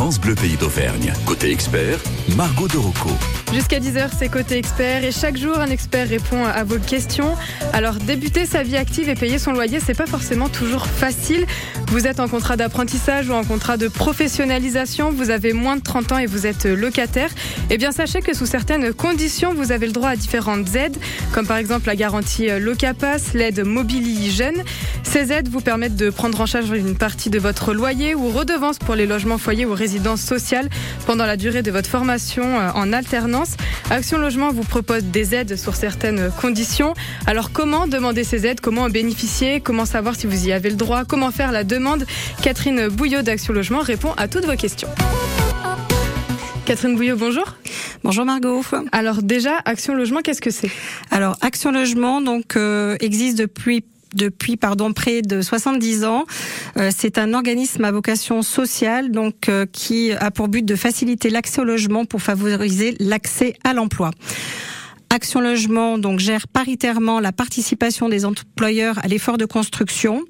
France Bleu Pays d'Auvergne. Côté expert, Margot de Rocco. Jusqu'à 10h, c'est côté expert et chaque jour, un expert répond à vos questions. Alors, débuter sa vie active et payer son loyer, c'est pas forcément toujours facile. Vous êtes en contrat d'apprentissage ou en contrat de professionnalisation, vous avez moins de 30 ans et vous êtes locataire. Eh bien, sachez que sous certaines conditions, vous avez le droit à différentes aides, comme par exemple la garantie Locapass, l'aide Mobili Jeune. Ces aides vous permettent de prendre en charge une partie de votre loyer ou redevance pour les logements foyers ou résidences sociales pendant la durée de votre formation euh, en alternance. Action Logement vous propose des aides sur certaines conditions. Alors comment demander ces aides? Comment en bénéficier? Comment savoir si vous y avez le droit? Comment faire la demande? Catherine Bouillot d'Action Logement répond à toutes vos questions. Catherine Bouillot, bonjour. Bonjour Margot. Alors déjà, Action Logement, qu'est-ce que c'est? Alors Action Logement donc euh, existe depuis depuis pardon près de 70 ans. Euh, c'est un organisme à vocation sociale donc euh, qui a pour but de faciliter l'accès au logement pour favoriser l'accès à l'emploi. Action Logement donc gère paritairement la participation des employeurs à l'effort de construction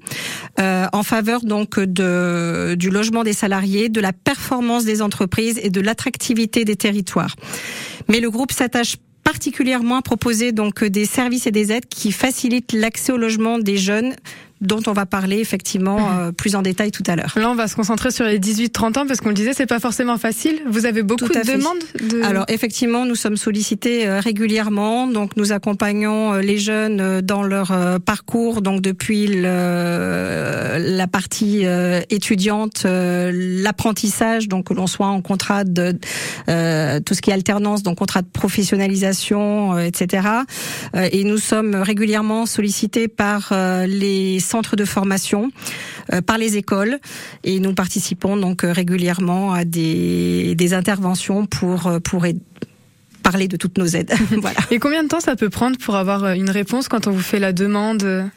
euh, en faveur donc de, du logement des salariés, de la performance des entreprises et de l'attractivité des territoires. Mais le groupe s'attache particulièrement à proposer donc des services et des aides qui facilitent l'accès au logement des jeunes dont on va parler effectivement mhm. euh, plus en détail tout à l'heure. Là, on va se concentrer sur les 18-30 ans parce qu'on le disait, c'est pas forcément facile. Vous avez beaucoup de demandes. De... Alors effectivement, nous sommes sollicités euh, régulièrement, donc nous accompagnons euh, les jeunes dans leur parcours, donc depuis le, la partie étudiante, l'apprentissage, donc que l'on soit en contrat de tout ce qui est alternance, donc contrat de professionnalisation, etc. et nous sommes régulièrement sollicités par les centres de formation, euh, par les écoles, et nous participons donc euh, régulièrement à des, interventions pour euh, pour parler de toutes nos aides. voilà. Et combien de temps ça peut prendre pour avoir une réponse quand on vous fait la demande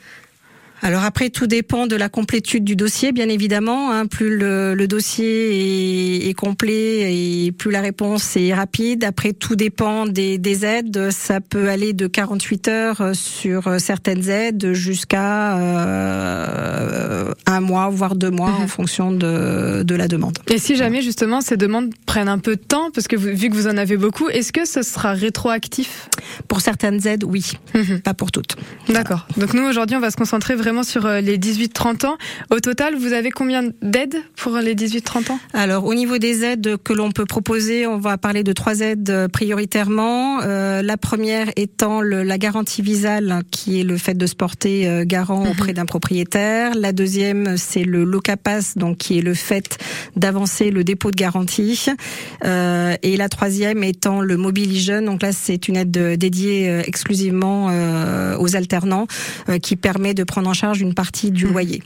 alors après, tout dépend de la complétude du dossier, bien évidemment. Hein. Plus le, le dossier est, est, complet et plus la réponse est rapide. Après, tout dépend des, des aides. Ça peut aller de 48 heures sur certaines aides jusqu'à euh, un mois, voire deux mois, en mhm. fonction de, de la demande. Et si jamais justement ces demandes prennent un peu de temps, parce que vous, vu que vous en avez beaucoup, est-ce que ce sera rétroactif? Pour certaines aides, oui, mhm. pas pour toutes. D'accord. Donc nous aujourd'hui, on va se concentrer vraiment sur euh, les 18-30 ans. Au total, vous avez combien d'aides pour les 18-30 ans? Alors, au niveau des aides que l'on peut proposer, on va parler de trois aides euh, prioritairement. Euh, la première étant le, la garantie visale, qui est le fait de se porter garant mhm. auprès d'un propriétaire. La deuxième, c'est le locapass, donc qui est le fait d'avancer le dépôt de garantie. Euh, et la troisième étant le mobiligène. Donc là, c'est une aide dédiée exclusivement aux alternants, qui permet de prendre en charge une partie du mmh. loyer.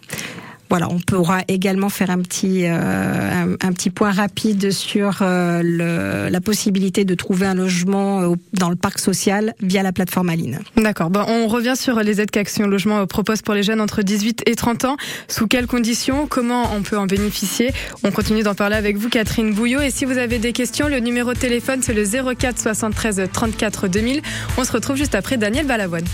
Voilà, on pourra également faire un petit euh, un, petit point rapide sur euh, le, la possibilité de trouver un logement dans le parc social via la plateforme Aline. D'accord. On revient sur les aides qu'Action Logement propose pour les jeunes entre 18 et 30 ans. Sous quelles conditions? Comment on peut en bénéficier? On continue d'en parler avec vous, Catherine Bouillot. Et si vous avez des questions, le numéro de téléphone c'est le 04 73 34 2000. On se retrouve juste après Daniel Balavoine.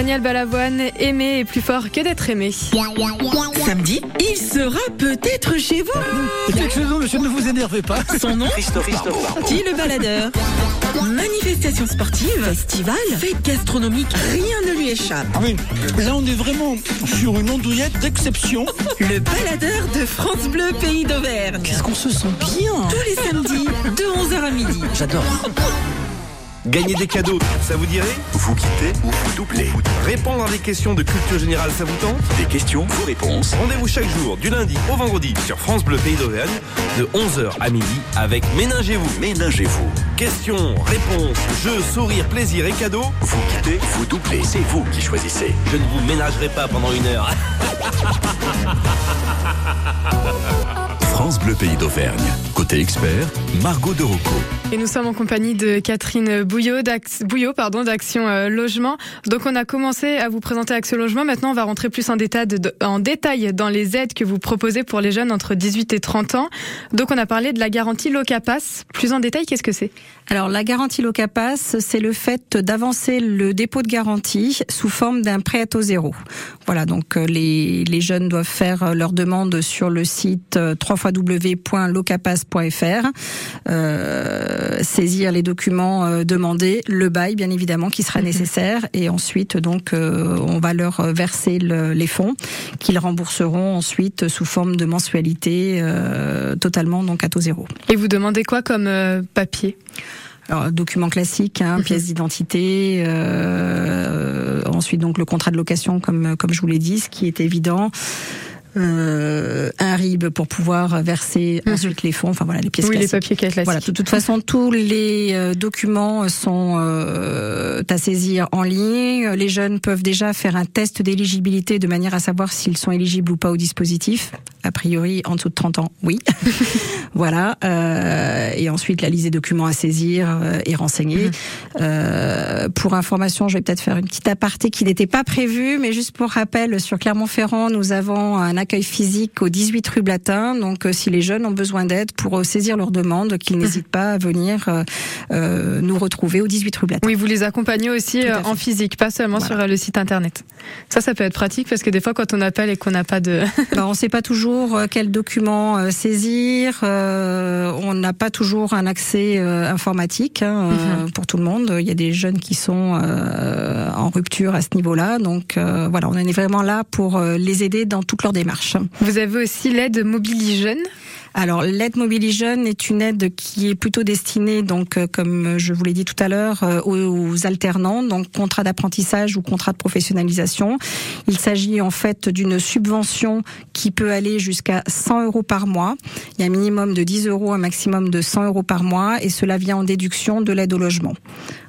Daniel Balavoine, aimer est plus fort que d'être aimé. Samedi, il sera peut-être chez vous. Quelque chose, monsieur, ne vous énervez pas. Son nom Qui le baladeur Manifestation sportive, festival, fête gastronomique, rien ne lui échappe. Ah oui, là on est vraiment sur une ondouillette d'exception. Le baladeur de France Bleu Pays d'Auvergne. Qu'est-ce qu'on se sent bien Tous les samedis, de 11h à midi. J'adore. Gagner des cadeaux, ça vous dirait Vous quittez ou vous doublez Répondre à des questions de culture générale, ça vous tente Des questions, vos réponses. Rendez-vous chaque jour, du lundi au vendredi, sur France Bleu Pays d'Auvergne, de 11h à midi, avec Ménagez-vous. Ménagez-vous. Questions, réponses, jeux, sourires, plaisir et cadeaux. Vous quittez, vous doublez. C'est vous qui choisissez. Je ne vous ménagerai pas pendant une heure. France Bleu Pays d'Auvergne. Côté expert, Margot de Rocco. Et nous sommes en compagnie de Catherine Bouillot, d'Ax- Bouillot pardon, d'Action euh, Logement. Donc on a commencé à vous présenter Action Logement. Maintenant, on va rentrer plus en détail, de- en détail dans les aides que vous proposez pour les jeunes entre 18 et 30 ans. Donc on a parlé de la garantie Locapass. Plus en détail, qu'est-ce que c'est? Alors la garantie Locapass, c'est le fait d'avancer le dépôt de garantie sous forme d'un prêt à taux zéro. Voilà, donc euh, les, les jeunes doivent faire leur demande sur le site euh, euh, saisir les documents euh, demandés, le bail bien évidemment qui sera nécessaire, et ensuite donc euh, on va leur verser le- les fonds qu'ils rembourseront ensuite sous forme de mensualité euh, totalement donc à taux zéro. Et vous demandez quoi comme euh, papier Alors, document classique, hein, pièce d'identité, euh, ensuite donc le contrat de location comme comme je vous l'ai dit, ce qui est évident. Euh, un RIB pour pouvoir verser Mhm. ensuite les fonds, enfin voilà les pièces Oui, les classiques. papiers classiques. Voilà, de toute façon, tous les euh, documents sont euh, à saisir en ligne. Les jeunes peuvent déjà faire un test d'éligibilité de manière à savoir s'ils sont éligibles ou pas au dispositif. A priori, en dessous de 30 ans, oui. voilà. Et ensuite, la liste des documents à saisir et renseigner. Mhm. Pour information, je vais peut-être faire une petite aparté qui n'était pas prévue, mais juste pour rappel, sur Clermont-Ferrand, nous avons un accueil physique au 18 rue Blatin. Donc, euh, si les jeunes ont besoin d'aide pour euh, saisir leur demande, qu'ils n'hésitent pas à venir euh, nous retrouver au 18 rue Blatin. Oui, vous les accompagnez aussi en physique, pas seulement Voilà. sur le site internet. Ça, ça peut être pratique parce que des fois, quand on appelle et qu'on n'a pas de... Ben, on ne sait pas toujours euh, quel document euh, saisir. euh, on n'a pas toujours un accès euh, informatique hein, euh, pour tout le monde. Il y a des jeunes qui sont en rupture à ce niveau-là. Donc voilà, on est vraiment là pour les aider dans toute leur démarche. Vous avez aussi l'aide Mobili Jeune. Alors l'aide Mobili Jeune est une aide qui est plutôt destinée, donc euh, comme je vous l'ai dit tout à l'heure, euh, aux, aux alternants, donc contrat d'apprentissage ou contrat de professionnalisation. Il s'agit en fait d'une subvention qui peut aller jusqu'à 100 euros par mois. Il y a un minimum de 10 euros, un maximum de 100 euros par mois, et cela vient en déduction de l'aide au logement.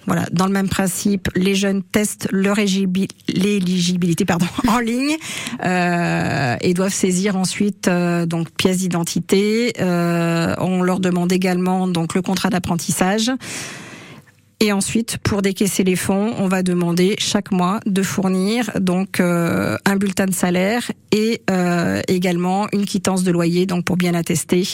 Voilà, dans le même principe, les jeunes testent leur éligibi- l'éligibilité pardon, en ligne euh, et doivent saisir ensuite euh, donc pièce d'identité. Euh, on leur demande également donc le contrat d'apprentissage. Et ensuite, pour décaisser les fonds, on va demander chaque mois de fournir donc euh, un bulletin de salaire et euh, également une quittance de loyer, donc pour bien attester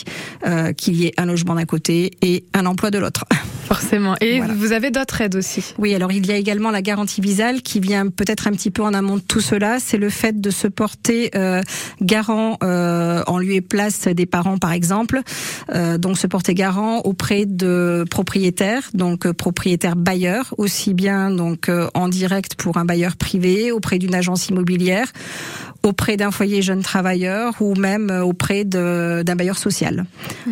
euh, qu'il y ait un logement d'un côté et un emploi de l'autre. Forcément. Et Voilà. vous avez d'autres aides aussi. Oui, alors il y a également la garantie visale qui vient peut-être un petit peu en amont de tout cela. C'est le fait de se porter euh, garant euh, en lieu et place des parents, par exemple. Euh, donc se porter garant auprès de propriétaires, donc euh, propriétaires bailleurs, aussi bien donc euh, en direct pour un bailleur privé, auprès d'une agence immobilière, auprès d'un foyer jeune travailleur ou même euh, auprès d'un bailleur social.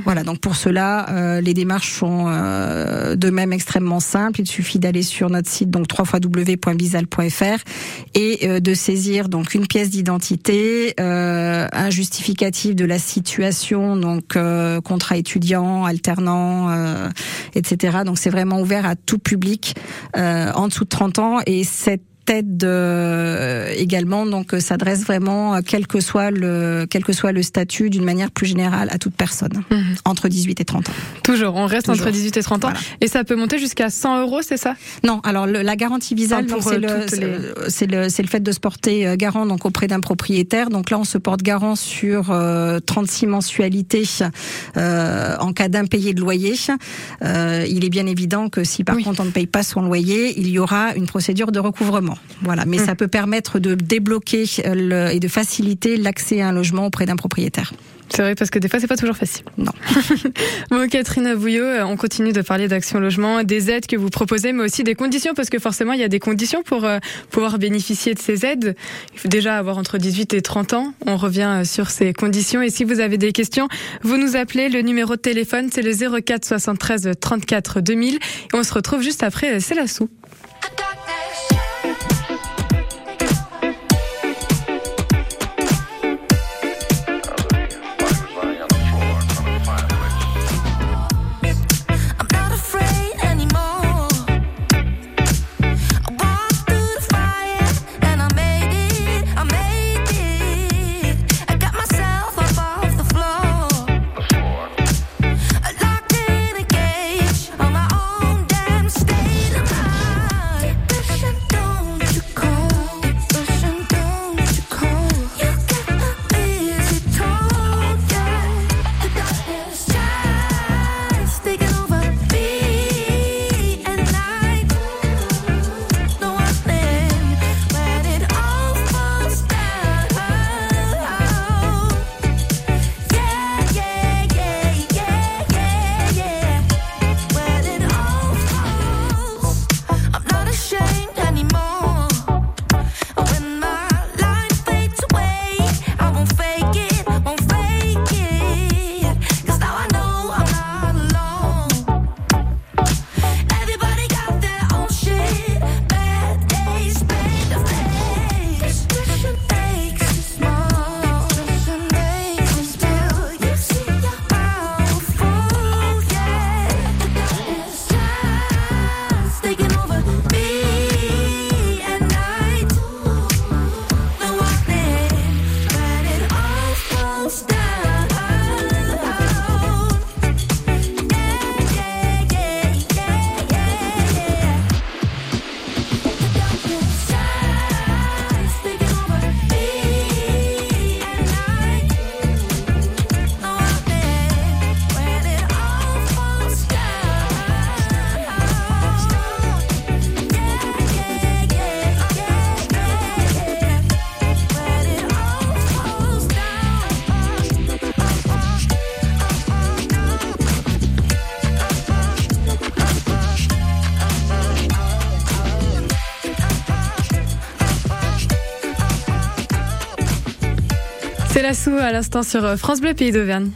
Voilà, donc pour cela, euh, les démarches sont euh, de même extrêmement simples. Il suffit d'aller sur notre site donc www.visal.fr et euh, de saisir donc une pièce d'identité, un justificatif de la situation, donc contrat étudiant, alternant, etc. Donc c'est vraiment ouvert à tout public euh, en dessous de 30 ans. Et cette aide euh, également donc euh, s'adresse vraiment euh, quel que soit le quel que soit le statut d'une manière plus générale à toute personne Mhm. entre 18 et 30 ans. Toujours, on reste Toujours. entre 18 et 30 ans. Voilà. Et ça peut monter jusqu'à 100 euros, c'est ça? Non, alors le- la garantie visale, Enfin, c'est euh, le, c'est les- le- c'est le, le fait de se porter garant donc auprès d'un propriétaire. Donc là, on se porte garant sur euh, 36 mensualités euh, en cas d'impayé de loyer. Euh, il est bien évident que si par Oui. contre on ne paye pas son loyer, il y aura une procédure de recouvrement. Voilà, mais Mm. ça peut permettre de débloquer euh, le- et de faciliter l'accès à un logement auprès d'un propriétaire. C'est vrai parce que des fois c'est pas toujours facile. Non. bon, Catherine Avouillot, euh, on continue de parler d'Action Logement, des aides que vous proposez, mais aussi des conditions parce que forcément il y a des conditions pour euh, pouvoir bénéficier de ces aides. Il faut déjà avoir entre 18 et 30 ans. On revient sur ces conditions et si vous avez des questions, vous nous appelez. Le numéro de téléphone c'est le 04 73 34 2000 et on se retrouve juste après. C'est la sou. À l'instant sur euh, France Bleu Pays d'Auvergne.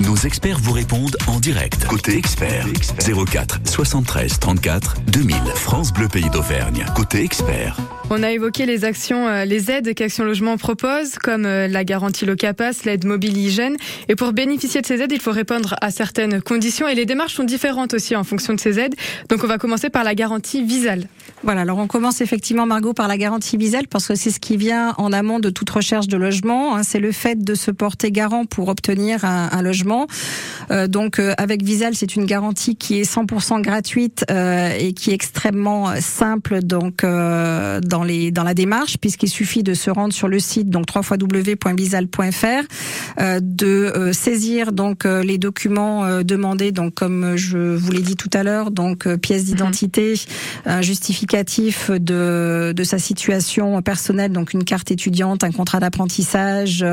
Nos experts vous répondent en direct. Côté expert, 04 73 34 2000. France Bleu Pays d'Auvergne. Côté expert. On a évoqué les actions, euh, les aides qu'Action Logement propose, comme euh, la garantie Locapass, l'aide mobile hygiène. Et pour bénéficier de ces aides, il faut répondre à certaines conditions. Et les démarches sont différentes aussi en fonction de ces aides. Donc on va commencer par la garantie Visal. Voilà, alors on commence effectivement, Margot, par la garantie Visel, parce que c'est ce qui vient en amont de toute recherche de logement. hein. c'est le fait de se porter garant pour obtenir un, logement. Euh, donc avec Visal, c'est une garantie qui est 100% gratuite et qui est extrêmement simple donc dans les dans la démarche, puisqu'il suffit de se rendre sur le site donc www.visal.fr, euh, de euh, saisir donc euh, les documents euh, demandés, donc comme je vous l'ai dit tout à l'heure, donc euh, pièce d'identité, un justificatif de, de sa situation personnelle, donc une carte étudiante, un contrat d'apprentissage,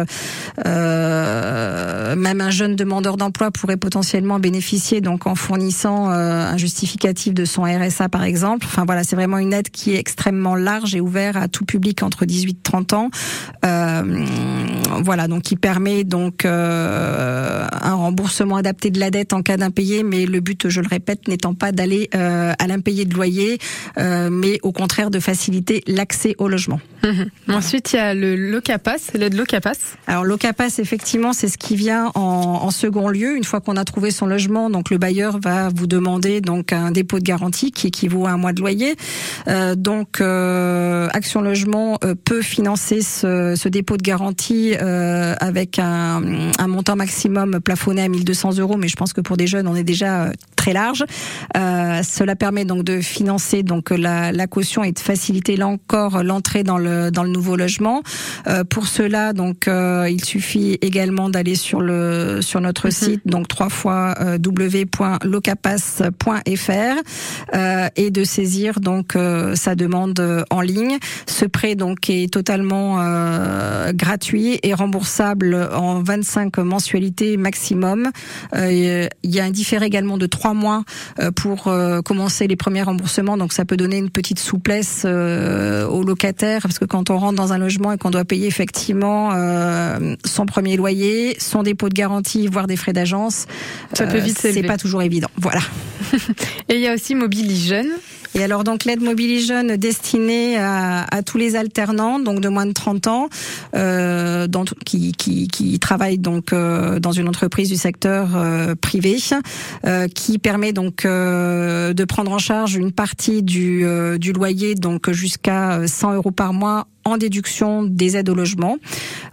euh, même un jeune demandeur d'emploi pourrait potentiellement bénéficier donc en fournissant euh, un justificatif de son RSA par exemple. Enfin voilà, c'est vraiment une aide qui est extrêmement large et ouverte à tout public entre 18 et 30 ans. Euh, voilà, donc qui permet donc euh, un remboursement adapté de la dette en cas d'impayé, mais le but, je le répète, n'étant pas d'aller euh, à l'impayé de loyer, mais au contraire de faciliter l'accès au logement. Mhm. Ensuite, il y a le Locapass, l'aide Locapass. Alors l'OCAPAS, effectivement, c'est ce qui vient en, en second lieu. Une fois qu'on a trouvé son logement, donc le bailleur va vous demander donc un dépôt de garantie qui équivaut à un mois de loyer. Donc euh, Action Logement euh, peut financer ce, ce dépôt de garantie euh, avec un, un montant maximum plafonné à 1200 euros, mais je pense que pour des jeunes, on est déjà euh, très large. Euh, cela permet donc de financer donc la, la caution et de faciliter là encore l'entrée dans le dans le nouveau logement. Euh, pour cela, donc euh, il suffit également d'aller sur le sur notre site donc trois fois euh, www.locapass.fr euh, et de saisir donc euh, sa demande en ligne ligne. Ce prêt donc est totalement euh, gratuit et remboursable en 25 mensualités maximum. Euh, il y a un différé également de trois mois euh, pour commencer les premiers remboursements, donc ça peut donner une petite souplesse aux locataires parce que quand on rentre dans un logement et qu'on doit payer effectivement son premier loyer, son dépôt de garantie, voire des frais d'agence, Ça peut vite c'est pas toujours évident. Voilà. Et il y a aussi Mobili Jeune. Et alors donc l'aide Mobili Jeune destinée à, tous les alternants donc de moins de 30 ans euh, qui, qui, qui travaillent donc euh, dans une entreprise du secteur euh, privé qui permet donc de prendre en charge une partie du, du loyer donc jusqu'à 100 euros par mois en déduction des aides au logement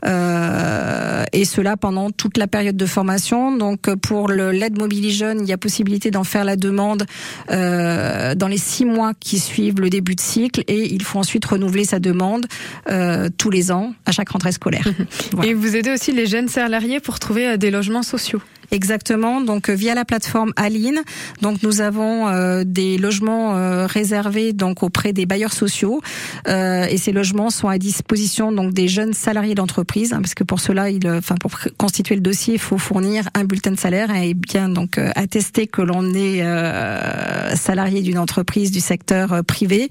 euh, et cela pendant toute la période de formation. Donc pour l'aide Mobili Jeune, il y a possibilité d'en faire la demande euh, dans les six mois qui suivent le début de cycle et il faut ensuite renouveler sa demande euh, tous les ans à chaque rentrée scolaire. Voilà. Et vous aidez aussi les jeunes salariés pour trouver euh, des logements sociaux. Exactement. Donc euh, via la plateforme Aline, donc nous avons euh, des logements euh, réservés donc auprès des bailleurs sociaux euh, et ces logements sont à disposition donc des jeunes salariés d'entreprise hein, parce que pour cela, il, euh, enfin pour constituer le dossier, il faut fournir un bulletin de salaire et bien donc euh, attester que l'on est salarié d'une entreprise du secteur privé.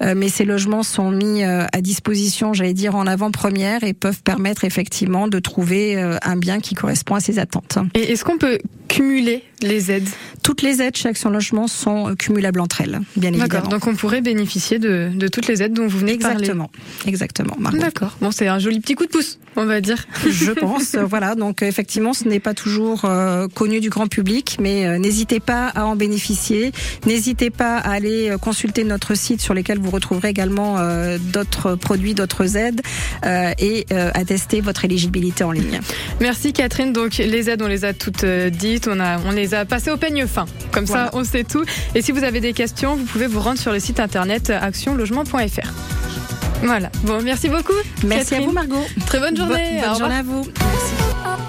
Mais ces logements sont mis à disposition, j'allais dire en avant-première et peuvent permettre effectivement de trouver un bien qui correspond à ses attentes. Est-ce qu'on peut cumuler les aides Toutes les aides chez Action Logement sont cumulables entre elles, bien D'accord. évidemment. Donc on pourrait bénéficier de, de toutes les aides dont vous venez de parler. Exactement, exactement. D'accord. Bon, c'est un joli petit coup de pouce, on va dire. Je pense, voilà. Donc euh, effectivement, ce n'est pas toujours euh, connu du grand public, mais euh, n'hésitez pas à en bénéficier. N'hésitez pas à aller consulter notre site sur lequel vous retrouverez également euh, d'autres produits, d'autres aides, euh, et euh, à tester votre éligibilité en ligne. Merci Catherine. Donc les aides, on les a toutes dites, on, a, on les a passées au peigne fin. Comme Voilà. ça, on sait tout. Et si vous avez des questions, vous pouvez vous rendre sur le site internet actionlogement.fr. Voilà. Bon, merci beaucoup. Merci à vous, Margot. Très bonne journée. Bo- bonne journée à vous. Merci.